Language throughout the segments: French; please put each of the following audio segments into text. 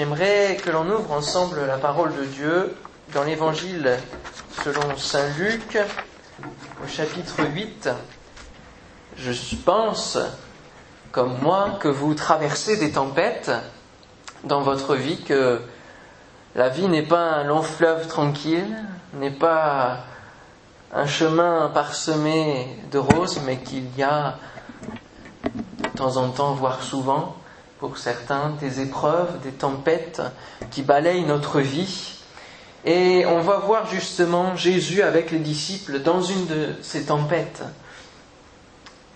J'aimerais que l'on ouvre ensemble la parole de Dieu dans l'évangile selon Saint Luc au chapitre 8. Je pense, comme moi, que vous traversez des tempêtes dans votre vie, que la vie n'est pas un long fleuve tranquille, n'est pas un chemin parsemé de roses, mais qu'il y a de temps en temps, voire souvent, pour certains, des épreuves, des tempêtes qui balayent notre vie. Et on va voir justement Jésus avec les disciples dans une de ces tempêtes.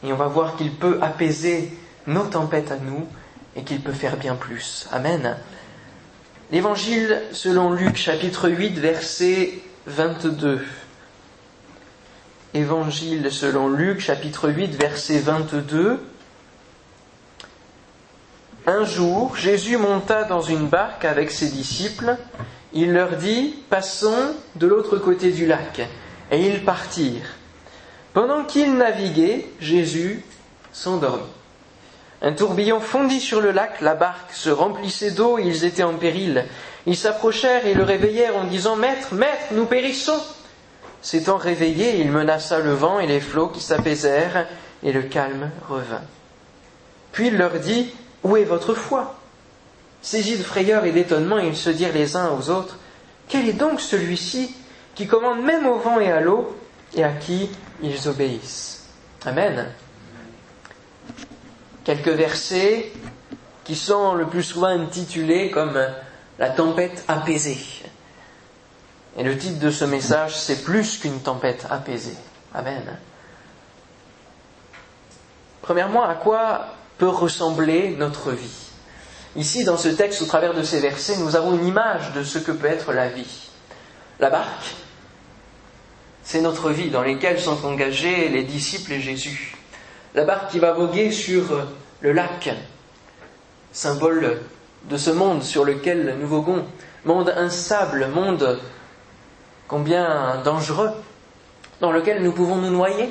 Et on va voir qu'il peut apaiser nos tempêtes à nous et qu'il peut faire bien plus. Amen. L'évangile selon Luc chapitre 8 verset 22. Évangile selon Luc chapitre 8 verset 22. Un jour, Jésus monta dans une barque avec ses disciples. Il leur dit, passons de l'autre côté du lac. Et ils partirent. Pendant qu'ils naviguaient, Jésus s'endormit. Un tourbillon fondit sur le lac, la barque se remplissait d'eau ils étaient en péril. Ils s'approchèrent et le réveillèrent en disant Maître, maître, nous périssons. S'étant réveillé, il menaça le vent et les flots qui s'apaisèrent et le calme revint. Puis il leur dit où est votre foi? Saisis de frayeur et d'étonnement, ils se dirent les uns aux autres Quel est donc celui-ci qui commande même au vent et à l'eau et à qui ils obéissent? Amen. Quelques versets qui sont le plus souvent intitulés comme la tempête apaisée. Et le titre de ce message, c'est plus qu'une tempête apaisée. Amen. Premièrement, à quoi peut ressembler notre vie. Ici, dans ce texte, au travers de ces versets, nous avons une image de ce que peut être la vie. La barque, c'est notre vie dans laquelle sont engagés les disciples et Jésus. La barque qui va voguer sur le lac, symbole de ce monde sur lequel nous voguons, monde instable, monde combien dangereux, dans lequel nous pouvons nous noyer.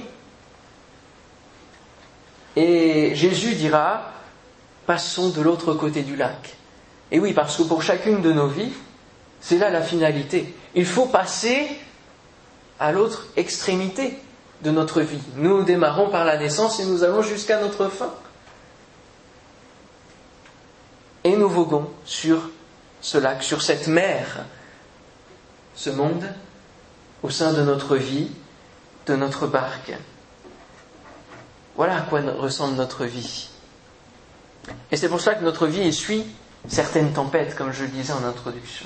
Et Jésus dira, passons de l'autre côté du lac. Et oui, parce que pour chacune de nos vies, c'est là la finalité. Il faut passer à l'autre extrémité de notre vie. Nous démarrons par la naissance et nous allons jusqu'à notre fin. Et nous voguons sur ce lac, sur cette mer, ce monde, au sein de notre vie, de notre barque. Voilà à quoi ressemble notre vie. Et c'est pour ça que notre vie essuie certaines tempêtes, comme je le disais en introduction.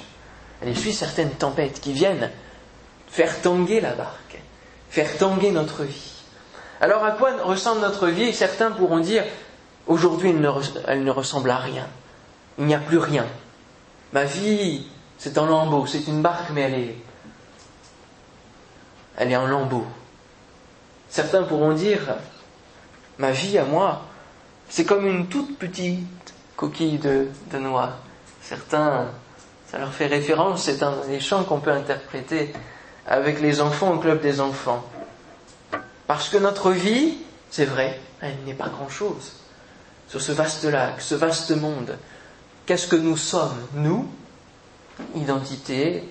Elle essuie certaines tempêtes qui viennent faire tanguer la barque, faire tanguer notre vie. Alors à quoi ressemble notre vie? Certains pourront dire, aujourd'hui elle ne ressemble à rien. Il n'y a plus rien. Ma vie, c'est en lambeaux, c'est une barque, mais elle est, elle est en lambeaux. Certains pourront dire, ma vie à moi, c'est comme une toute petite coquille de, noix. Certains, ça leur fait référence, c'est un des chants qu'on peut interpréter avec les enfants au club des enfants. Parce que notre vie, c'est vrai, elle n'est pas grand-chose. Sur ce vaste lac, ce vaste monde, qu'est-ce que nous sommes, nous? Identité,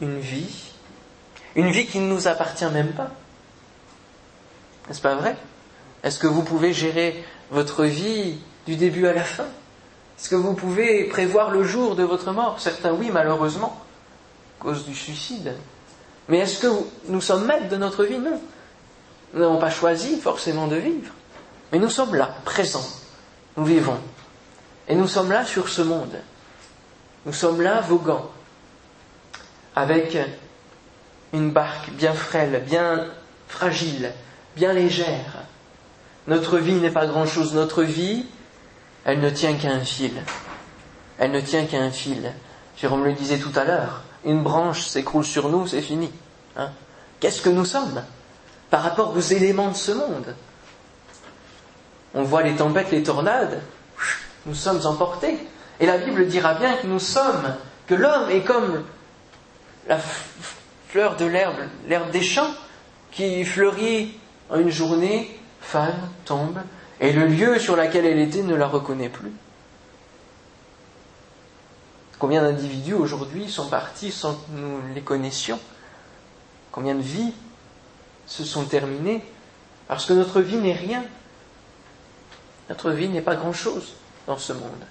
une vie, une vie qui ne nous appartient même pas. N'est-ce pas vrai? Est-ce que vous pouvez gérer votre vie du début à la fin? Est-ce que vous pouvez prévoir le jour de votre mort? Certains oui, malheureusement, à cause du suicide. Mais est-ce que nous sommes maîtres de notre vie? Non. Nous n'avons pas choisi forcément de vivre. Mais nous sommes là, présents. Nous vivons. Et nous sommes là sur ce monde. Nous sommes là voguant. Avec une barque bien frêle, bien fragile, bien légère notre vie n'est pas grand-chose. Notre vie, elle ne tient qu'à un fil. Elle ne tient qu'à un fil. Jérôme le disait tout à l'heure. Une branche s'écroule sur nous, c'est fini. Hein Qu'est-ce que nous sommes par rapport aux éléments de ce monde? On voit les tempêtes, les tornades. Nous sommes emportés. Et la Bible dira bien que nous sommes, que l'homme est comme la fleur de l'herbe, l'herbe des champs, qui fleurit en une journée fane, tombe, et le lieu sur lequel elle était ne la reconnaît plus. Combien d'individus aujourd'hui sont partis sans que nous les connaissions? Combien de vies se sont terminées parce que notre vie n'est rien? Notre vie n'est pas grand-chose dans ce monde.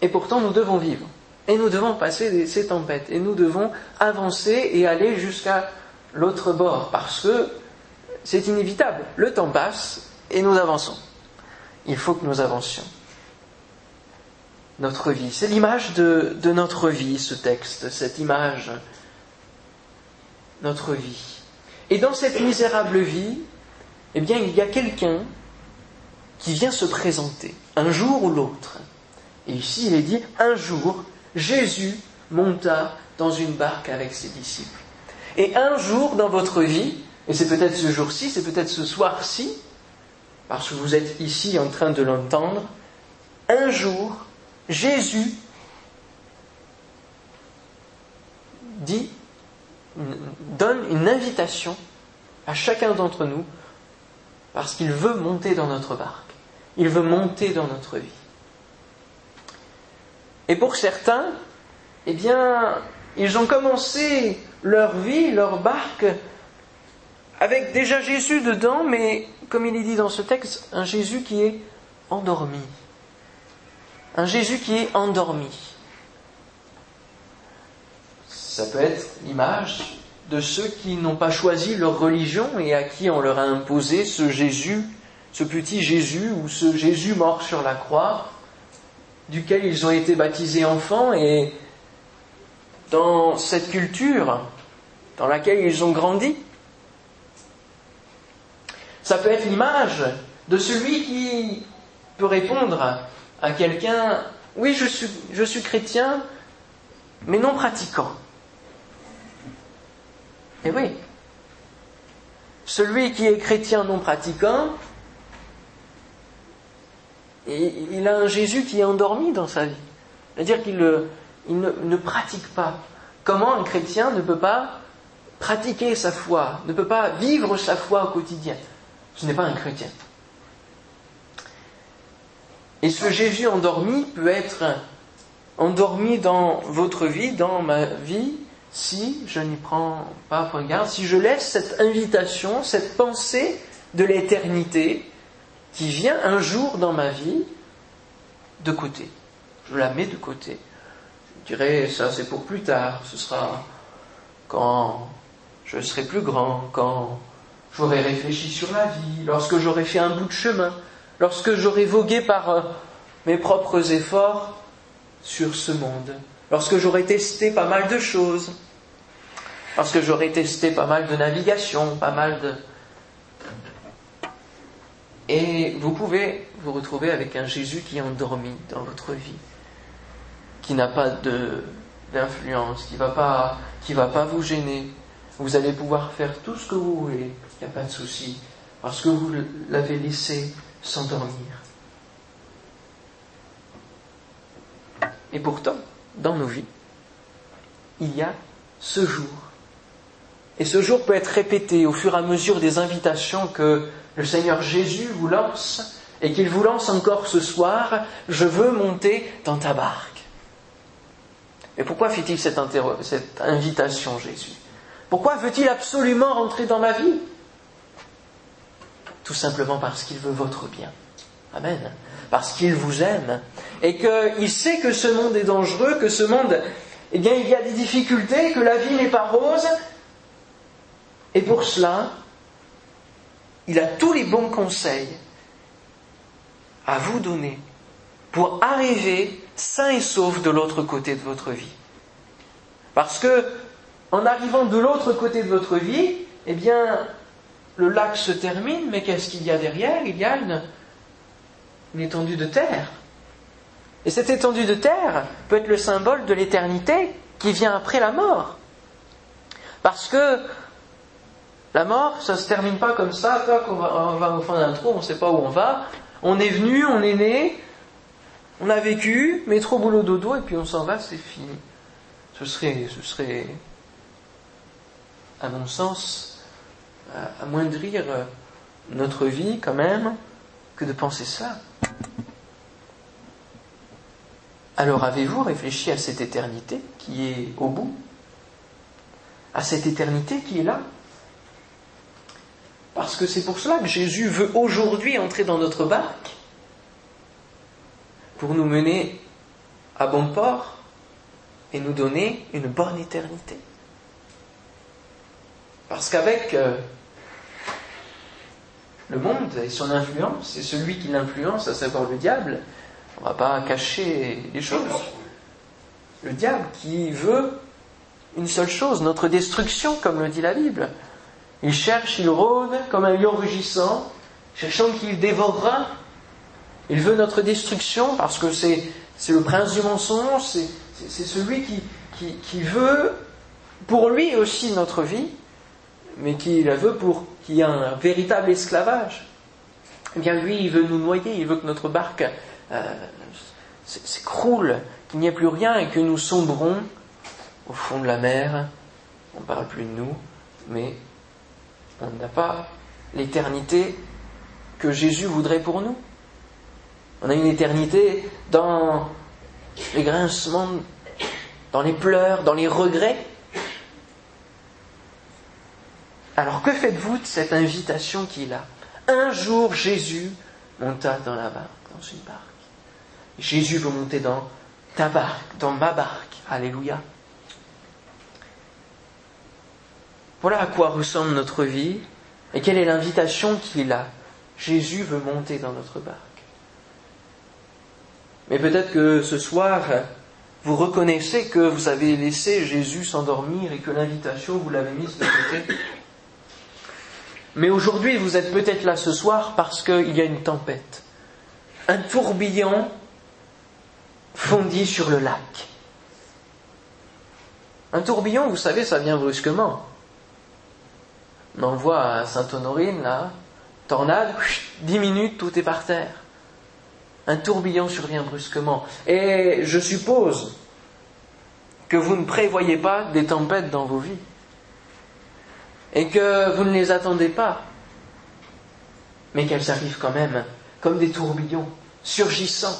Et pourtant, nous devons vivre. Et nous devons passer ces tempêtes. Et nous devons avancer et aller jusqu'à l'autre bord. Parce que c'est inévitable. Le temps passe et nous avançons. Il faut que nous avancions. Notre vie. C'est l'image de, notre vie, ce texte. Cette image. Notre vie. Et dans cette misérable vie, eh bien, il y a quelqu'un qui vient se présenter, un jour ou l'autre. Et ici, il est dit, un jour, Jésus monta dans une barque avec ses disciples. Et un jour dans votre vie, et c'est peut-être ce jour-ci, c'est peut-être ce soir-ci, parce que vous êtes ici en train de l'entendre, un jour, Jésus dit, donne une invitation à chacun d'entre nous, parce qu'il veut monter dans notre barque, il veut monter dans notre vie. Et pour certains, eh bien, ils ont commencé leur vie, leur barque, avec déjà Jésus dedans, mais comme il est dit dans ce texte, un Jésus qui est endormi. Un Jésus qui est endormi. Ça peut être l'image de ceux qui n'ont pas choisi leur religion et à qui on leur a imposé ce Jésus, ce petit Jésus ou ce Jésus mort sur la croix, duquel ils ont été baptisés enfants et dans cette culture dans laquelle ils ont grandi. Ça peut être l'image de celui qui peut répondre à quelqu'un, oui, je suis, je suis chrétien, mais non pratiquant. Et oui, celui qui est chrétien non pratiquant, il a un Jésus qui est endormi dans sa vie. C'est-à-dire qu'il ne, pratique pas. Comment un chrétien ne peut pas pratiquer sa foi, ne peut pas vivre sa foi au quotidien? Ce n'est pas un chrétien. Et ce Jésus endormi peut être endormi dans votre vie, dans ma vie, si je n'y prends pas si je laisse cette invitation, cette pensée de l'éternité qui vient un jour dans ma vie de côté. Je la mets de côté. Je dirais, ça c'est pour plus tard, ce sera quand je serai plus grand, quand j'aurai réfléchi sur la vie, lorsque j'aurai fait un bout de chemin, lorsque j'aurai vogué par euh, mes propres efforts sur ce monde, lorsque j'aurai testé pas mal de choses, lorsque j'aurai testé pas mal de navigation, pas mal de, et vous pouvez vous retrouver avec un Jésus qui est endormi dans votre vie, qui n'a pas d'influence, qui ne va, pas, va pas vous gêner. Vous allez pouvoir faire tout ce que vous voulez, pas de souci, parce que vous l'avez laissé s'endormir. Et pourtant, dans nos vies, il y a ce jour. Et ce jour peut être répété au fur et à mesure des invitations que le Seigneur Jésus vous lance et qu'il vous lance encore ce soir, je veux monter dans ta barque. Et pourquoi fait-il cette, cette invitation, Jésus? Pourquoi veut-il absolument rentrer dans ma vie? Tout simplement parce qu'il veut votre bien. Amen. Parce qu'il vous aime et qu'il sait que ce monde est dangereux, que ce monde, eh bien, il y a des difficultés, que la vie n'est pas rose. Et pour cela, il a tous les bons conseils à vous donner pour arriver sain et sauf de l'autre côté de votre vie. Parce que, en arrivant de l'autre côté de votre vie, eh bien, le lac se termine, mais qu'est-ce qu'il y a derrière? Il y a une, une étendue de terre. Et cette étendue de terre peut être le symbole de l'éternité qui vient après la mort. Parce que la mort, ça se termine pas comme ça, va, on va au fond d'un trou, on ne sait pas où on va. On est venu, on est né, on a vécu, métro, boulot, dodo, et puis on s'en va, c'est fini. Ce serait, ce serait, à mon sens, amoindrir euh, notre vie quand même que de penser ça. Alors avez-vous réfléchi à cette éternité qui est au bout? À cette éternité qui est là? Parce que c'est pour cela que Jésus veut aujourd'hui entrer dans notre barque pour nous mener à bon port et nous donner une bonne éternité. Parce qu'avec euh, le monde et son influence, et celui qui l'influence, à savoir le diable, on ne va pas cacher les choses. Le diable qui veut une seule chose, notre destruction, comme le dit la Bible. Il cherche, il rôde comme un lion rugissant, cherchant qu'il dévorera. Il veut notre destruction parce que c'est, le prince du mensonge, c'est, celui qui, qui veut pour lui aussi notre vie, mais qui la veut pour qu'il y ait un véritable esclavage. Eh bien, lui, il veut nous noyer, il veut que notre barque euh, s'écroule, qu'il n'y ait plus rien et que nous sombrons au fond de la mer. On ne parle plus de nous, mais on n'a pas l'éternité que Jésus voudrait pour nous. On a une éternité dans les grincements, dans les pleurs, dans les regrets. Alors que faites-vous de cette invitation qu'il a Un jour Jésus monta dans la barque, dans une barque. Jésus veut monter dans ta barque, dans ma barque. Alléluia. Voilà à quoi ressemble notre vie et quelle est l'invitation qu'il a. Jésus veut monter dans notre barque. Mais peut-être que ce soir, vous reconnaissez que vous avez laissé Jésus s'endormir et que l'invitation, vous l'avez mise de côté. Mais aujourd'hui, vous êtes peut-être là ce soir parce qu'il y a une tempête. Un tourbillon fondit sur le lac. Un tourbillon, vous savez, ça vient brusquement. On en voit à Sainte-Honorine, là, tornade, dix minutes, tout est par terre. Un tourbillon survient brusquement. Et je suppose que vous ne prévoyez pas des tempêtes dans vos vies. Et que vous ne les attendez pas. Mais qu'elles arrivent quand même, comme des tourbillons, surgissant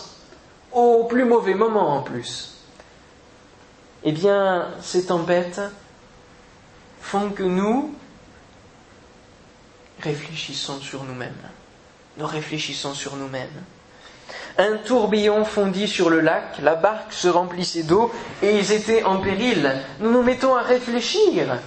au plus mauvais moment en plus. Eh bien, ces tempêtes font que nous réfléchissons sur nous-mêmes. Nous réfléchissons sur nous-mêmes. Un tourbillon fondit sur le lac, la barque se remplissait d'eau et ils étaient en péril. Nous nous mettons à réfléchir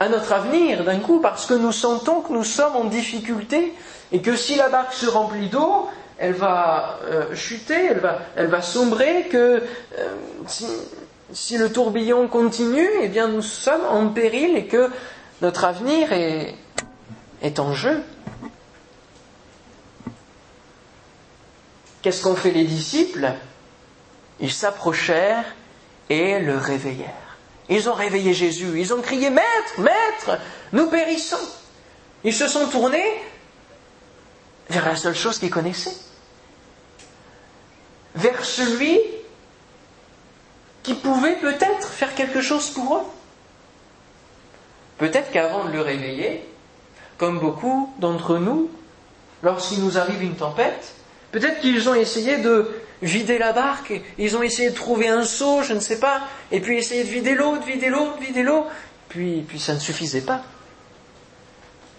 à notre avenir d'un coup parce que nous sentons que nous sommes en difficulté et que si la barque se remplit d'eau, elle va euh, chuter, elle va, sombrer, que euh, si, le tourbillon continue, eh bien nous sommes en péril et que notre avenir est, est en jeu. Qu'est-ce qu'ont fait les disciples? Ils s'approchèrent et le réveillèrent. Ils ont réveillé Jésus, ils ont crié Maître, Maître, nous périssons. Ils se sont tournés vers la seule chose qu'ils connaissaient, vers celui qui pouvait peut-être faire quelque chose pour eux. Peut-être qu'avant de le réveiller, comme beaucoup d'entre nous, lorsqu'il nous arrive une tempête, peut-être qu'ils ont essayé de vider la barque, ils ont essayé de trouver un seau, je ne sais pas, et puis essayer de vider l'eau, de vider l'eau, de vider l'eau, puis, puis ça ne suffisait pas.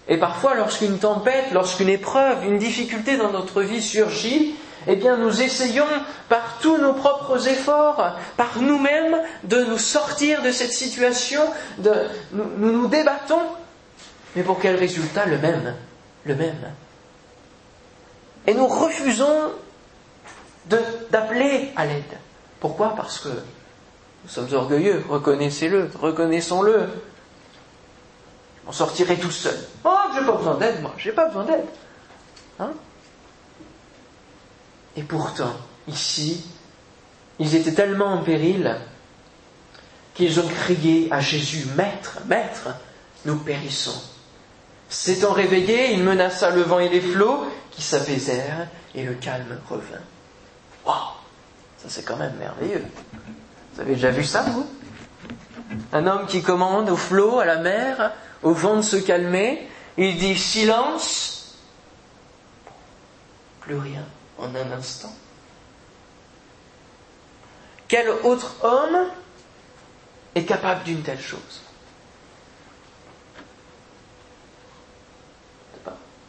Et parfois, lorsqu'une tempête, lorsqu'une épreuve, une difficulté dans notre vie surgit, eh bien, nous essayons par tous nos propres efforts, par nous-mêmes, de nous sortir de cette situation, de, nous, nous débattons, mais pour quel résultat? Le même, le même. Et nous refusons d'appeler à l'aide. Pourquoi? Parce que nous sommes orgueilleux, reconnaissez-le, reconnaissons-le. On sortirait tout seul. Oh, j'ai pas besoin d'aide, moi, j'ai pas besoin d'aide. Hein? Et pourtant, ici, ils étaient tellement en péril qu'ils ont crié à Jésus, Maître, Maître, nous périssons. S'étant réveillé, il menaça le vent et les flots qui s'apaisèrent et le calme revint. Waouh Ça c'est quand même merveilleux. Vous avez déjà vu ça, vous? Un homme qui commande au flot, à la mer, au vent de se calmer, il dit silence, plus rien en un instant. Quel autre homme est capable d'une telle chose?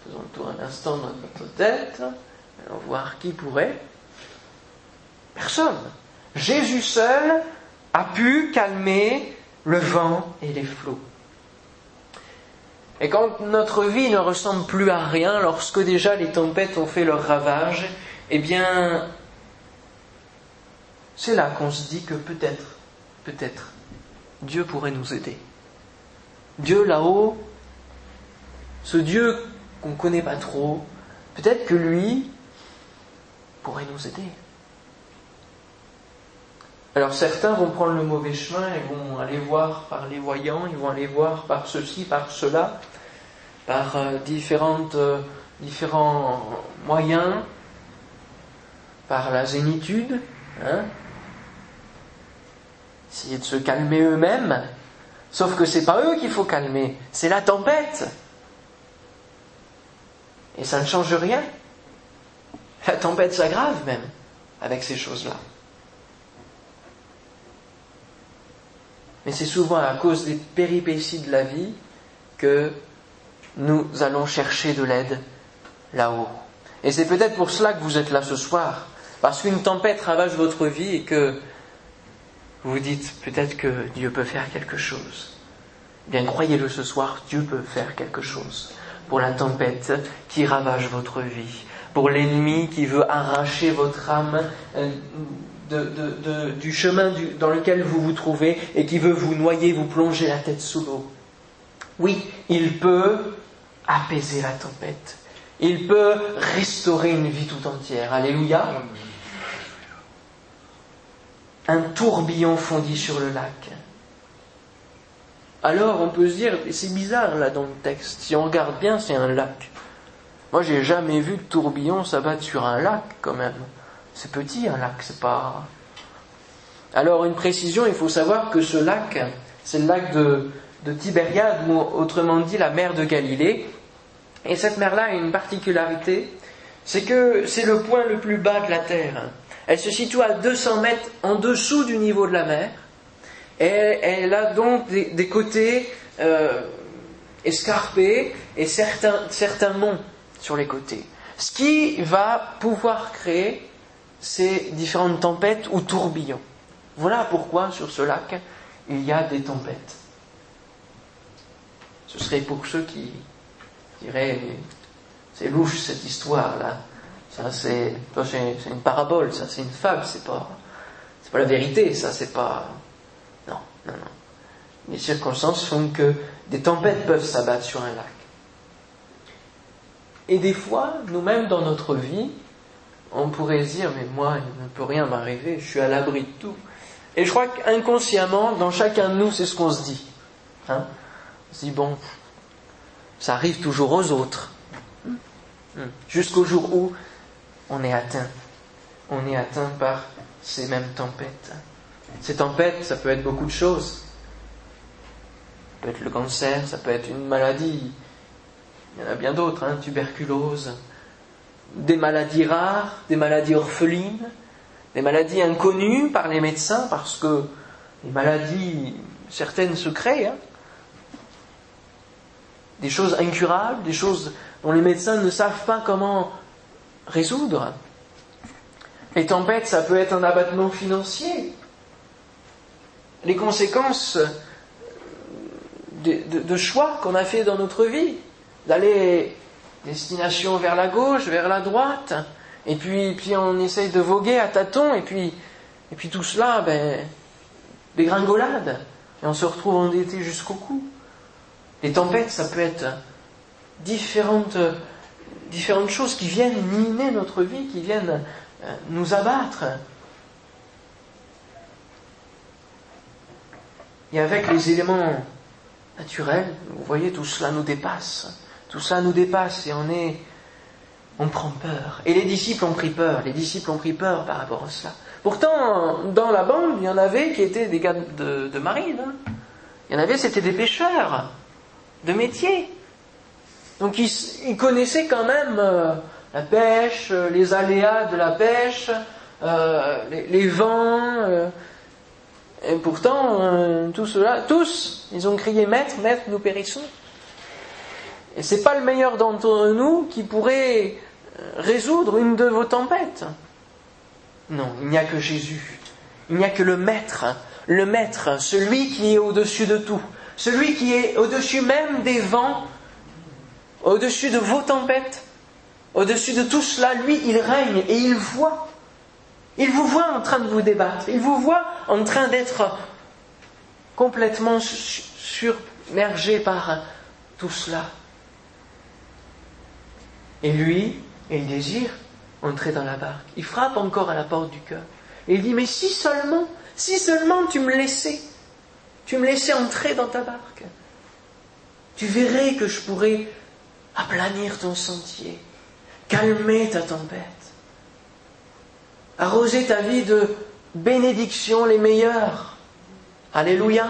Faisons le tour un instant dans notre tête. Allons voir qui pourrait. Personne. Jésus seul a pu calmer le vent et les flots. Et quand notre vie ne ressemble plus à rien, lorsque déjà les tempêtes ont fait leur ravage, eh bien, c'est là qu'on se dit que peut-être, peut-être, Dieu pourrait nous aider. Dieu là-haut, ce Dieu qu'on ne connaît pas trop, peut-être que lui pourrait nous aider. Alors certains vont prendre le mauvais chemin et vont aller voir par les voyants, ils vont aller voir par ceci, par cela, par euh, euh, différents moyens, par la zénitude, hein, essayer de se calmer eux-mêmes. Sauf que c'est pas eux qu'il faut calmer, c'est la tempête. Et ça ne change rien. La tempête s'aggrave même avec ces choses-là. Mais c'est souvent à cause des péripéties de la vie que nous allons chercher de l'aide là-haut. Et c'est peut-être pour cela que vous êtes là ce soir, parce qu'une tempête ravage votre vie et que vous dites peut-être que Dieu peut faire quelque chose. Eh bien, croyez-le ce soir, Dieu peut faire quelque chose pour la tempête qui ravage votre vie, pour l'ennemi qui veut arracher votre âme du chemin dans lequel vous vous trouvez et qui veut vous noyer, vous plonger la tête sous l'eau. Oui, il peut apaiser la tempête. Il peut restaurer une vie tout entière. Alléluia. Un tourbillon fondit sur le lac. Alors on peut se dire, c'est bizarre là dans le texte. Si on regarde bien, c'est un lac. Moi, j'ai jamais vu de tourbillon s'abattre sur un lac quand même. C'est petit un lac, c'est pas. Alors une précision, il faut savoir que ce lac, c'est le lac de, de Tibériade, autrement dit la mer de Galilée. Et cette mer-là a une particularité, c'est que c'est le point le plus bas de la terre. Elle se situe à 200 mètres en dessous du niveau de la mer. Et elle a donc des, côtés euh, escarpés et certains monts sur les côtés. Ce qui va pouvoir créer ces différentes tempêtes ou tourbillons. Voilà pourquoi sur ce lac, il y a des tempêtes. Ce serait pour ceux qui diraient c'est louche cette histoire-là. Ça c'est, c'est une parabole, ça c'est une fable, c'est pas, c'est pas la vérité, ça c'est pas. Non, non, non. Les circonstances font que des tempêtes peuvent s'abattre sur un lac. Et des fois, nous-mêmes dans notre vie, on pourrait se dire, mais moi, il ne peut rien m'arriver, je suis à l'abri de tout. Et je crois qu'inconsciemment, dans chacun de nous, c'est ce qu'on se dit. Hein on se dit, bon, ça arrive toujours aux autres. Hmm. Jusqu'au jour où on est atteint. On est atteint par ces mêmes tempêtes. Ces tempêtes, ça peut être beaucoup de choses. Ça peut être le cancer, ça peut être une maladie. Il y en a bien d'autres, hein, tuberculose, des maladies rares, des maladies orphelines, des maladies inconnues par les médecins, parce que les maladies, certaines se créent, hein. des choses incurables, des choses dont les médecins ne savent pas comment résoudre. Les tempêtes, ça peut être un abattement financier. Les conséquences de, de choix qu'on a fait dans notre vie, d'aller destination vers la gauche, vers la droite, et puis, puis on essaye de voguer à tâtons, et puis, et puis tout cela, ben, des gringolades, et on se retrouve endetté jusqu'au cou. Les tempêtes, ça peut être différentes, différentes choses qui viennent miner notre vie, qui viennent euh, nous abattre. Et avec les éléments naturels, vous voyez, tout cela nous dépasse. Tout ça nous dépasse et on est, on prend peur. Et les disciples ont pris peur. Les disciples ont pris peur par rapport à cela. Pourtant, dans la bande, il y en avait qui étaient des gars de, marine. Hein. Il y en avait, c'était des pêcheurs de métier. Donc ils, connaissaient quand même euh, la pêche, euh, les aléas de la pêche, euh, les, vents. Et pourtant, cela, tous, ils ont crié Maître, Maître, nous périssons. Et c'est pas le meilleur d'entre nous qui pourrait résoudre une de vos tempêtes. Non, il n'y a que Jésus. Il n'y a que le Maître, le Maître, celui qui est au-dessus de tout, celui qui est au-dessus même des vents, au-dessus de vos tempêtes, au-dessus de tout cela, lui, il règne et il voit. Il vous voit en train de vous débattre, il vous voit en train d'être complètement submergé par tout cela. Et lui, il désire entrer dans la barque. Il frappe encore à la porte du cœur. Et il dit, mais si seulement, si seulement tu me laissais, tu me laissais entrer dans ta barque, tu verrais que je pourrais aplanir ton sentier, calmer ta tempête, arroser ta vie de bénédictions les meilleures. Alléluia.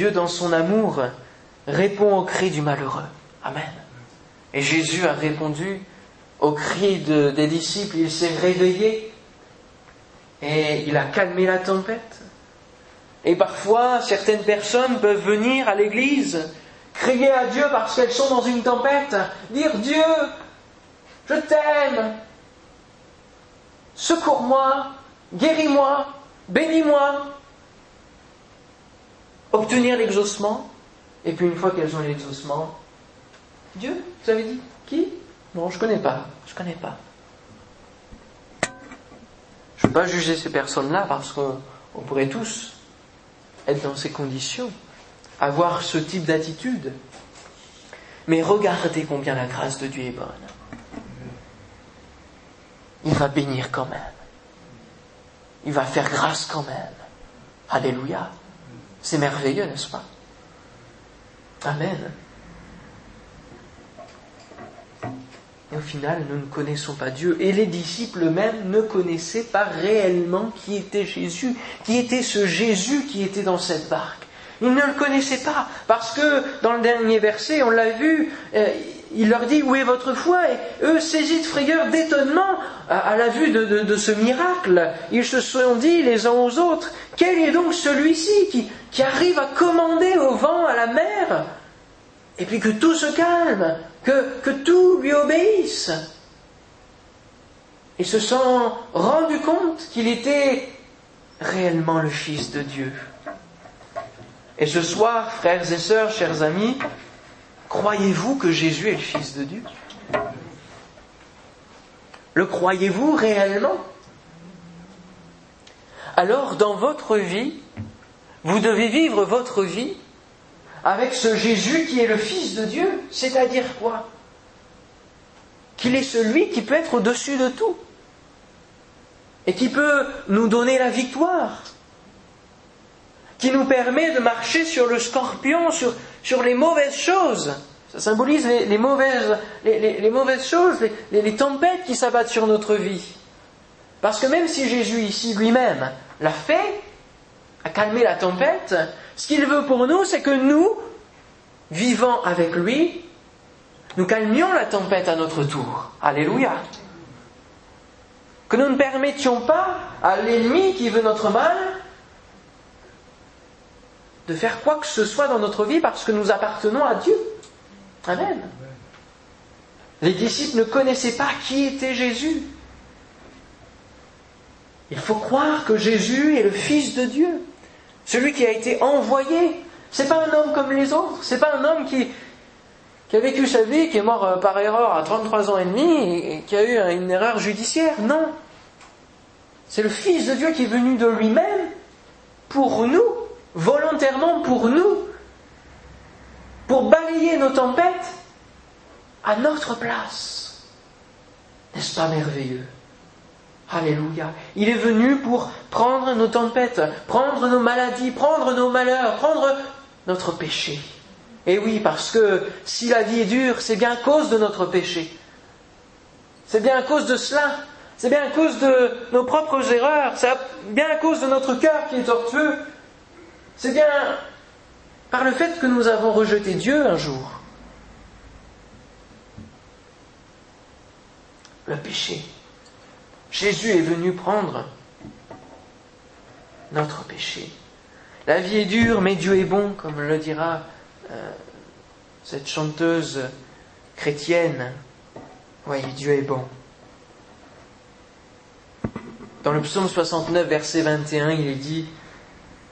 Dieu, dans son amour, répond au cri du malheureux. Amen. Et Jésus a répondu au cri des disciples, il s'est réveillé et il a calmé la tempête. Et parfois, certaines personnes peuvent venir à l'église, crier à Dieu parce qu'elles sont dans une tempête, dire Dieu, je t'aime, secours-moi, guéris-moi, bénis-moi, obtenir l'exaucement, et puis une fois qu'elles ont l'exaucement, Dieu, vous avez dit Qui? Non, je ne connais pas. Je connais pas. Je ne veux pas juger ces personnes-là parce qu'on pourrait tous être dans ces conditions, avoir ce type d'attitude. Mais regardez combien la grâce de Dieu est bonne. Il va bénir quand même. Il va faire grâce quand même. Alléluia. C'est merveilleux, n'est-ce pas? Amen. Et au final, nous ne connaissons pas Dieu. Et les disciples même ne connaissaient pas réellement qui était Jésus, qui était ce Jésus qui était dans cette barque. Ils ne le connaissaient pas, parce que dans le dernier verset, on l'a vu, euh, il leur dit où est votre foi? Et eux, saisis de frayeur, d'étonnement à, la vue de, ce miracle, ils se sont dit les uns aux autres, quel est donc celui-ci qui, qui arrive à commander au vent, à la mer, et puis que tout se calme, que, tout lui obéisse. Ils se sont rendus compte qu'il était réellement le Fils de Dieu. Et ce soir, frères et sœurs, chers amis, croyez-vous que Jésus est le Fils de Dieu? Le croyez-vous réellement? Alors, dans votre vie, vous devez vivre votre vie avec ce Jésus qui est le Fils de Dieu, c'est-à-dire quoi? Qu'il est celui qui peut être au-dessus de tout et qui peut nous donner la victoire, qui nous permet de marcher sur le scorpion, sur, sur les mauvaises choses. Ça symbolise les, mauvaises, les, mauvaises choses, les tempêtes qui s'abattent sur notre vie. Parce que même si Jésus ici lui-même l'a fait, a calmé la tempête, ce qu'il veut pour nous, c'est que nous, vivant avec lui, nous calmions la tempête à notre tour. Alléluia. Que nous ne permettions pas à l'ennemi qui veut notre mal de faire quoi que ce soit dans notre vie parce que nous appartenons à Dieu. Amen. Les disciples ne connaissaient pas qui était Jésus. Il faut croire que Jésus est le Fils de Dieu. Celui qui a été envoyé. C'est pas un homme comme les autres. C'est pas un homme qui, qui a vécu sa vie, qui est mort euh, par erreur à 33 ans et demi et qui a eu une erreur judiciaire. Non. C'est le Fils de Dieu qui est venu de lui-même pour nous, volontairement pour nous, pour balayer nos tempêtes à notre place. N'est-ce pas merveilleux? Alléluia. Il est venu pour prendre nos tempêtes, prendre nos maladies, prendre nos malheurs, prendre notre péché. Et oui, parce que si la vie est dure, c'est bien à cause de notre péché. C'est bien à cause de cela. C'est bien à cause de nos propres erreurs. C'est bien à cause de notre cœur qui est tortueux. C'est bien par le fait que nous avons rejeté Dieu un jour. Le péché. Jésus est venu prendre notre péché. La vie est dure, mais Dieu est bon, comme le dira euh, cette chanteuse chrétienne. Oui, Dieu est bon. Dans le psaume 69, verset 21, il est dit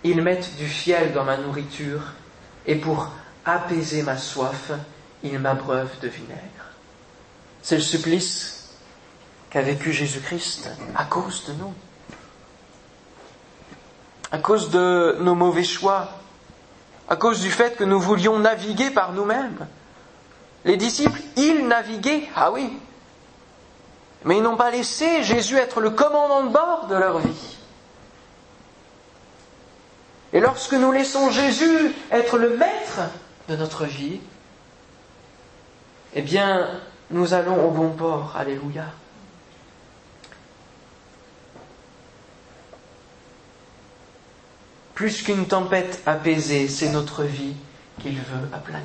Ils mettent du fiel dans ma nourriture, et pour apaiser ma soif, ils m'abreuvent de vinaigre. C'est le supplice qu'a vécu Jésus-Christ à cause de nous, à cause de nos mauvais choix, à cause du fait que nous voulions naviguer par nous-mêmes. Les disciples, ils naviguaient, ah oui, mais ils n'ont pas laissé Jésus être le commandant de bord de leur vie. Et lorsque nous laissons Jésus être le maître de notre vie, eh bien, nous allons au bon port. Alléluia. Plus qu'une tempête apaisée, c'est notre vie qu'il veut aplanir.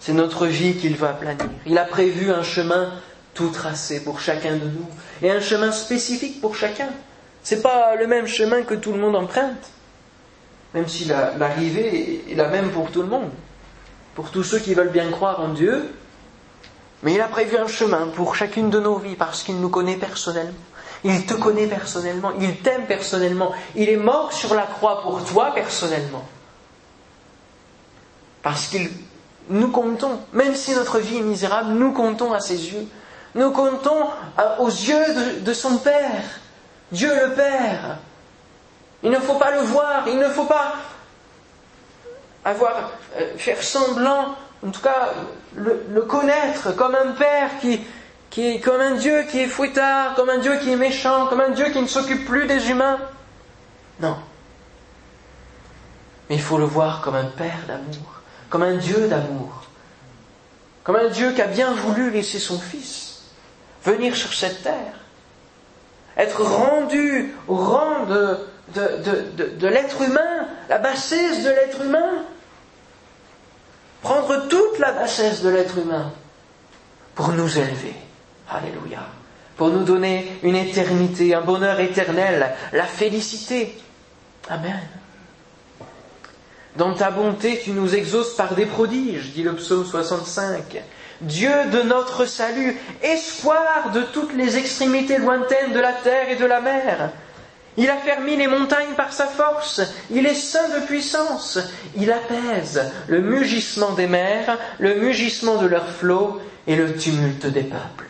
C'est notre vie qu'il veut aplanir. Il a prévu un chemin tout tracé pour chacun de nous et un chemin spécifique pour chacun. C'est pas le même chemin que tout le monde emprunte, même si l'arrivée est la même pour tout le monde, pour tous ceux qui veulent bien croire en Dieu. Mais il a prévu un chemin pour chacune de nos vies parce qu'il nous connaît personnellement. Il te connaît personnellement, il t'aime personnellement, il est mort sur la croix pour toi personnellement. Parce qu'il nous comptons, même si notre vie est misérable, nous comptons à ses yeux. Nous comptons aux yeux de, son Père, Dieu le Père. Il ne faut pas le voir, il ne faut pas avoir, euh, faire semblant, en tout cas le, connaître comme un Père qui, qui est comme un Dieu qui est fouettard, comme un Dieu qui est méchant, comme un Dieu qui ne s'occupe plus des humains. Non. Mais il faut le voir comme un Père d'amour, comme un Dieu d'amour, comme un Dieu qui a bien voulu laisser son Fils venir sur cette terre, être rendu au rang de, de, l'être humain, la bassesse de l'être humain, prendre toute la bassesse de l'être humain pour nous élever. Alléluia. Pour nous donner une éternité, un bonheur éternel, la félicité. Amen. Dans ta bonté, tu nous exauces par des prodiges, dit le psaume 65. Dieu de notre salut, espoir de toutes les extrémités lointaines de la terre et de la mer. Il a fermi les montagnes par sa force, il est saint de puissance, il apaise le mugissement des mers, le mugissement de leurs flots et le tumulte des peuples.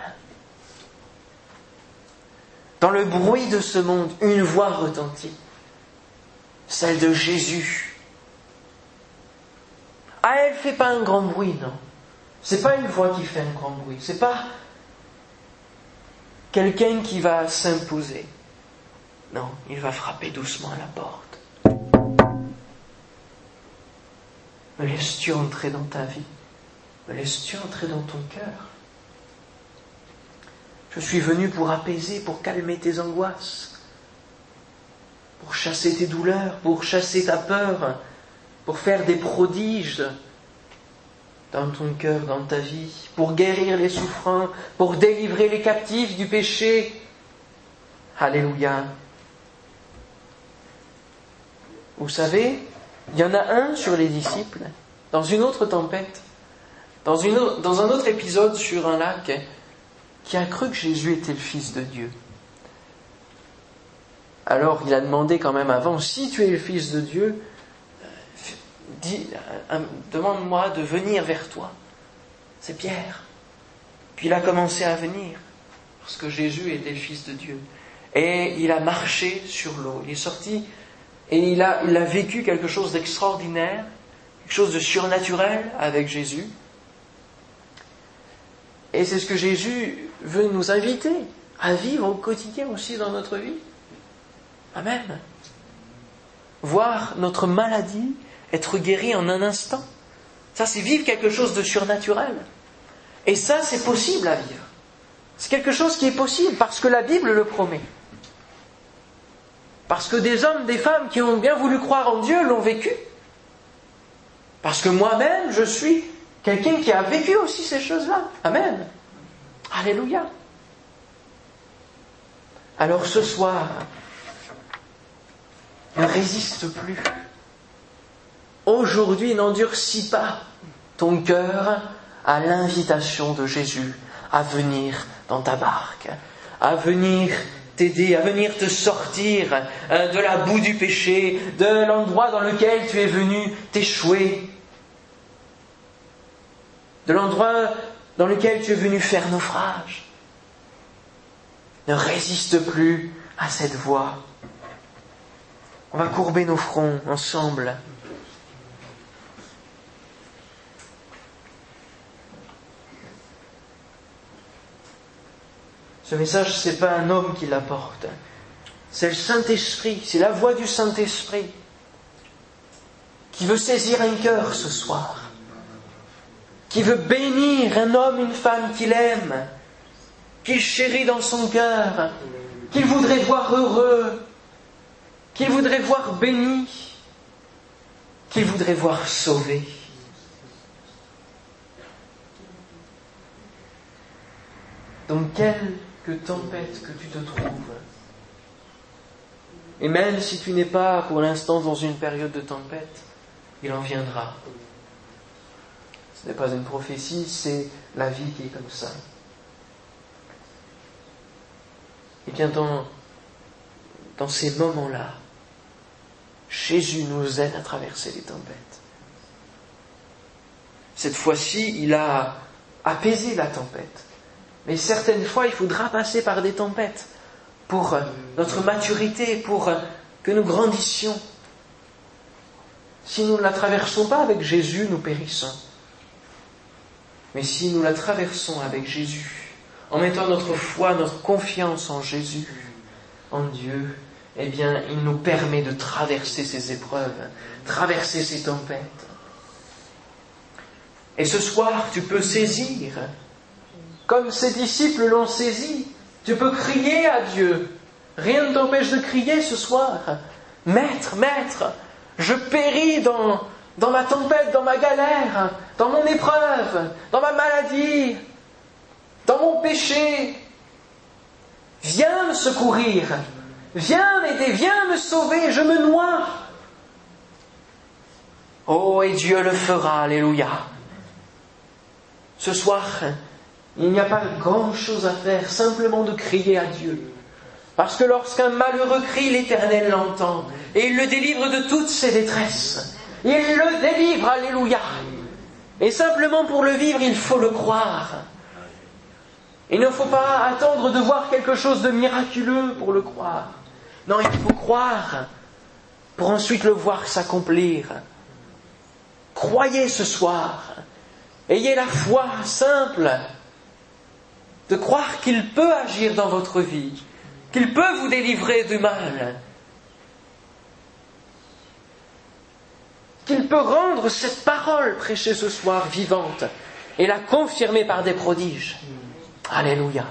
Dans le bruit de ce monde, une voix retentit, celle de Jésus. Ah, elle ne fait pas un grand bruit, non c'est pas une voix qui fait un grand bruit. C'est pas quelqu'un qui va s'imposer. Non, il va frapper doucement à la porte. Me laisses-tu entrer dans ta vie? Me laisses-tu entrer dans ton cœur? Je suis venu pour apaiser, pour calmer tes angoisses, pour chasser tes douleurs, pour chasser ta peur, pour faire des prodiges dans ton cœur, dans ta vie, pour guérir les souffrants, pour délivrer les captifs du péché. Alléluia. Vous savez, il y en a un sur les disciples, dans une autre tempête, dans, un autre épisode sur un lac, qui a cru que Jésus était le Fils de Dieu. Alors il a demandé quand même avant, si tu es le Fils de Dieu, euh, demande-moi de venir vers toi. C'est Pierre. Puis il a commencé à venir, parce que Jésus était le Fils de Dieu. Et il a marché sur l'eau. Il est sorti et il a vécu quelque chose d'extraordinaire, quelque chose de surnaturel avec Jésus. Et c'est ce que Jésus veut nous inviter à vivre au quotidien aussi dans notre vie. Amen. Voir notre maladie être guéri en un instant. Ça, c'est vivre quelque chose de surnaturel. Et ça, c'est possible à vivre. C'est quelque chose qui est possible parce que la Bible le promet. Parce que des hommes, des femmes qui ont bien voulu croire en Dieu l'ont vécu. Parce que moi-même, je suis quelqu'un qui a vécu aussi ces choses-là. Amen. Alléluia. Alors ce soir, ne résiste plus. Aujourd'hui, n'endurcis pas ton cœur à l'invitation de Jésus à venir dans ta barque, à venir t'aider, à venir te sortir euh, de la boue du péché, de l'endroit dans lequel tu es venu t'échouer, de l'endroit dans lequel tu es venu faire naufrage. Ne résiste plus à cette voix. On va courber nos fronts ensemble. Ce message, ce n'est pas un homme qui l'apporte. C'est le Saint-Esprit, c'est la voix du Saint-Esprit qui veut saisir un cœur ce soir, qui veut bénir un homme, une femme qu'il aime, qu'il chérit dans son cœur, qu'il voudrait voir heureux, qu'il voudrait voir béni, qu'il voudrait voir sauvé. Dans quelque tempête que tu te trouves, et même si tu n'es pas pour l'instant dans une période de tempête, il en viendra. Ce n'est pas une prophétie, c'est la vie qui est comme ça. Et bien dans, dans ces moments-là, Jésus nous aide à traverser les tempêtes. Cette fois-ci, il a apaisé la tempête. Mais certaines fois, il faudra passer par des tempêtes pour notre maturité, pour que nous grandissions. Si nous ne la traversons pas avec Jésus, nous périssons. Mais si nous la traversons avec Jésus, en mettant notre foi, notre confiance en Jésus, en Dieu, eh bien, il nous permet de traverser ces épreuves, traverser ces tempêtes. Et ce soir, tu peux saisir, comme ses disciples l'ont saisi, tu peux crier à Dieu. Rien ne t'empêche de crier ce soir. Maître, maître, je péris dans, dans ma tempête, dans ma galère, dans mon épreuve, dans ma maladie, dans mon péché. Viens me secourir. Viens m'aider, viens me sauver, je me noie. Oh, et Dieu le fera, alléluia. Ce soir, il n'y a pas grand-chose à faire, simplement de crier à Dieu. Parce que lorsqu'un malheureux crie, l'Éternel l'entend, et il le délivre de toutes ses détresses. Il le délivre, alléluia. Et simplement pour le vivre, il faut le croire. Il ne faut pas attendre de voir quelque chose de miraculeux pour le croire. Non, il faut croire pour ensuite le voir s'accomplir. Croyez ce soir. Ayez la foi simple de croire qu'il peut agir dans votre vie, qu'il peut vous délivrer du mal, qu'il peut rendre cette parole prêchée ce soir vivante et la confirmer par des prodiges. Alléluia.